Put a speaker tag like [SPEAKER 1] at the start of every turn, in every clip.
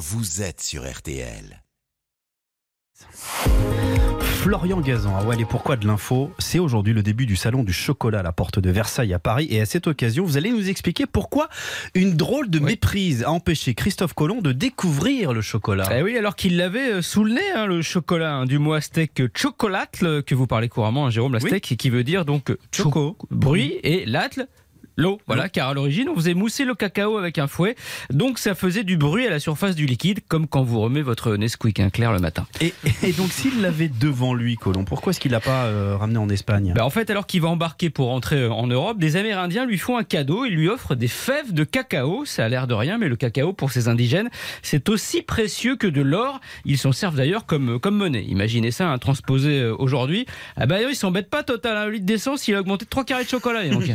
[SPEAKER 1] vous êtes sur RTL.
[SPEAKER 2] Florian Gazan, ah ouais, et pourquoi de l'info C'est aujourd'hui le début du salon du chocolat à la porte de Versailles à Paris. Et à cette occasion, vous allez nous expliquer pourquoi une drôle de méprise a empêché Christophe Colomb de découvrir le chocolat.
[SPEAKER 3] Eh oui, alors qu'il l'avait euh, sous le nez, hein, le chocolat, hein, du mot aztèque chocolatl, que vous parlez couramment, hein, Jérôme Lastec, qui veut dire donc
[SPEAKER 2] Choco.
[SPEAKER 3] bruit, et l'atl, l'eau. Voilà, car à l'origine, on faisait mousser le cacao avec un fouet, donc ça faisait du bruit à la surface du liquide, comme quand vous remet votre Nesquik hein, clair le matin.
[SPEAKER 2] Et, et donc, s'il l'avait devant lui, Colomb, pourquoi est-ce qu'il l'a pas euh, ramené en Espagne?
[SPEAKER 3] Bah, en fait, alors qu'il va embarquer pour rentrer euh, en Europe, des Amérindiens lui font un cadeau. Ils lui offrent des fèves de cacao. Ça a l'air de rien, mais le cacao, pour ces indigènes, c'est aussi précieux que de l'or. Ils s'en servent d'ailleurs comme, comme monnaie. Imaginez ça, hein, transposé euh, aujourd'hui. Ah bah, ils s'embêtent pas total. Un litre d'essence, il a augmenté de 3 carrés de chocolat. donc.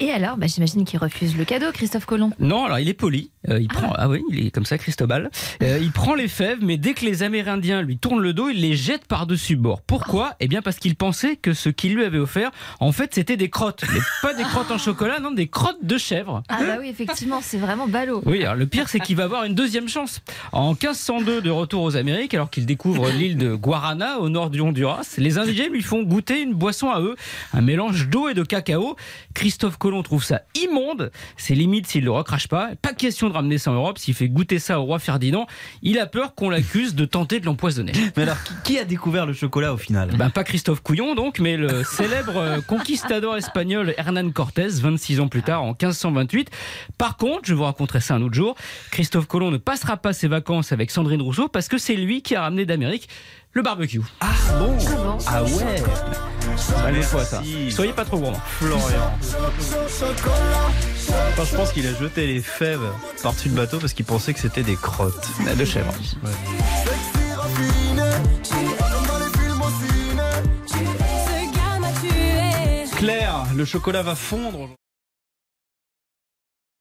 [SPEAKER 4] Et alors, bah, j'imagine qu'il refuse le cadeau, Christophe Colomb.
[SPEAKER 3] Non, alors il est poli. Euh, il prend, ah oui, il est comme ça, Cristobal. Euh, il prend les fèves, mais dès que les Amérindiens lui tournent le dos, il les jette par-dessus bord. Pourquoi? Eh bien, parce qu'il pensait que ce qu'il lui avait offert, en fait, c'était des crottes. Mais pas des crottes en chocolat, non, des crottes de chèvre.
[SPEAKER 4] Ah bah oui, effectivement, c'est vraiment ballot.
[SPEAKER 3] Oui, alors le pire, c'est qu'il va avoir une deuxième chance. En 1502, de retour aux Amériques, alors qu'il découvre l'île de Guarana, au nord du Honduras, les indigènes lui font goûter une boisson à eux, un mélange d'eau et de cacao. Christophe Colomb trouve ça immonde. C'est limite s'il le recrache pas. Pas question de ramener ça en Europe. S'il fait goûter ça au roi Ferdinand, il a peur qu'on l'accuse de tenter de l'empoisonner.
[SPEAKER 2] Mais alors, qui, a découvert le chocolat au final?
[SPEAKER 3] Ben, pas Christophe Couillon donc, mais le célèbre euh, conquistador espagnol Hernán Cortés, 26 ans plus tard, en 1528. Par contre, je vous raconterai ça un autre jour, Christophe Colomb ne passera pas ses vacances avec Sandrine Rousseau parce que c'est lui qui a ramené d'Amérique le barbecue.
[SPEAKER 2] Ah bon?
[SPEAKER 4] Bon?
[SPEAKER 2] Ah ouais?
[SPEAKER 3] Allez, fois ça.
[SPEAKER 2] Merci.
[SPEAKER 3] Soyez pas trop gourmand.
[SPEAKER 2] Florian. Enfin, je pense qu'il a jeté les fèves par-dessus le bateau parce qu'il pensait que c'était des crottes.
[SPEAKER 3] De chèvre.
[SPEAKER 2] Claire, le chocolat va fondre.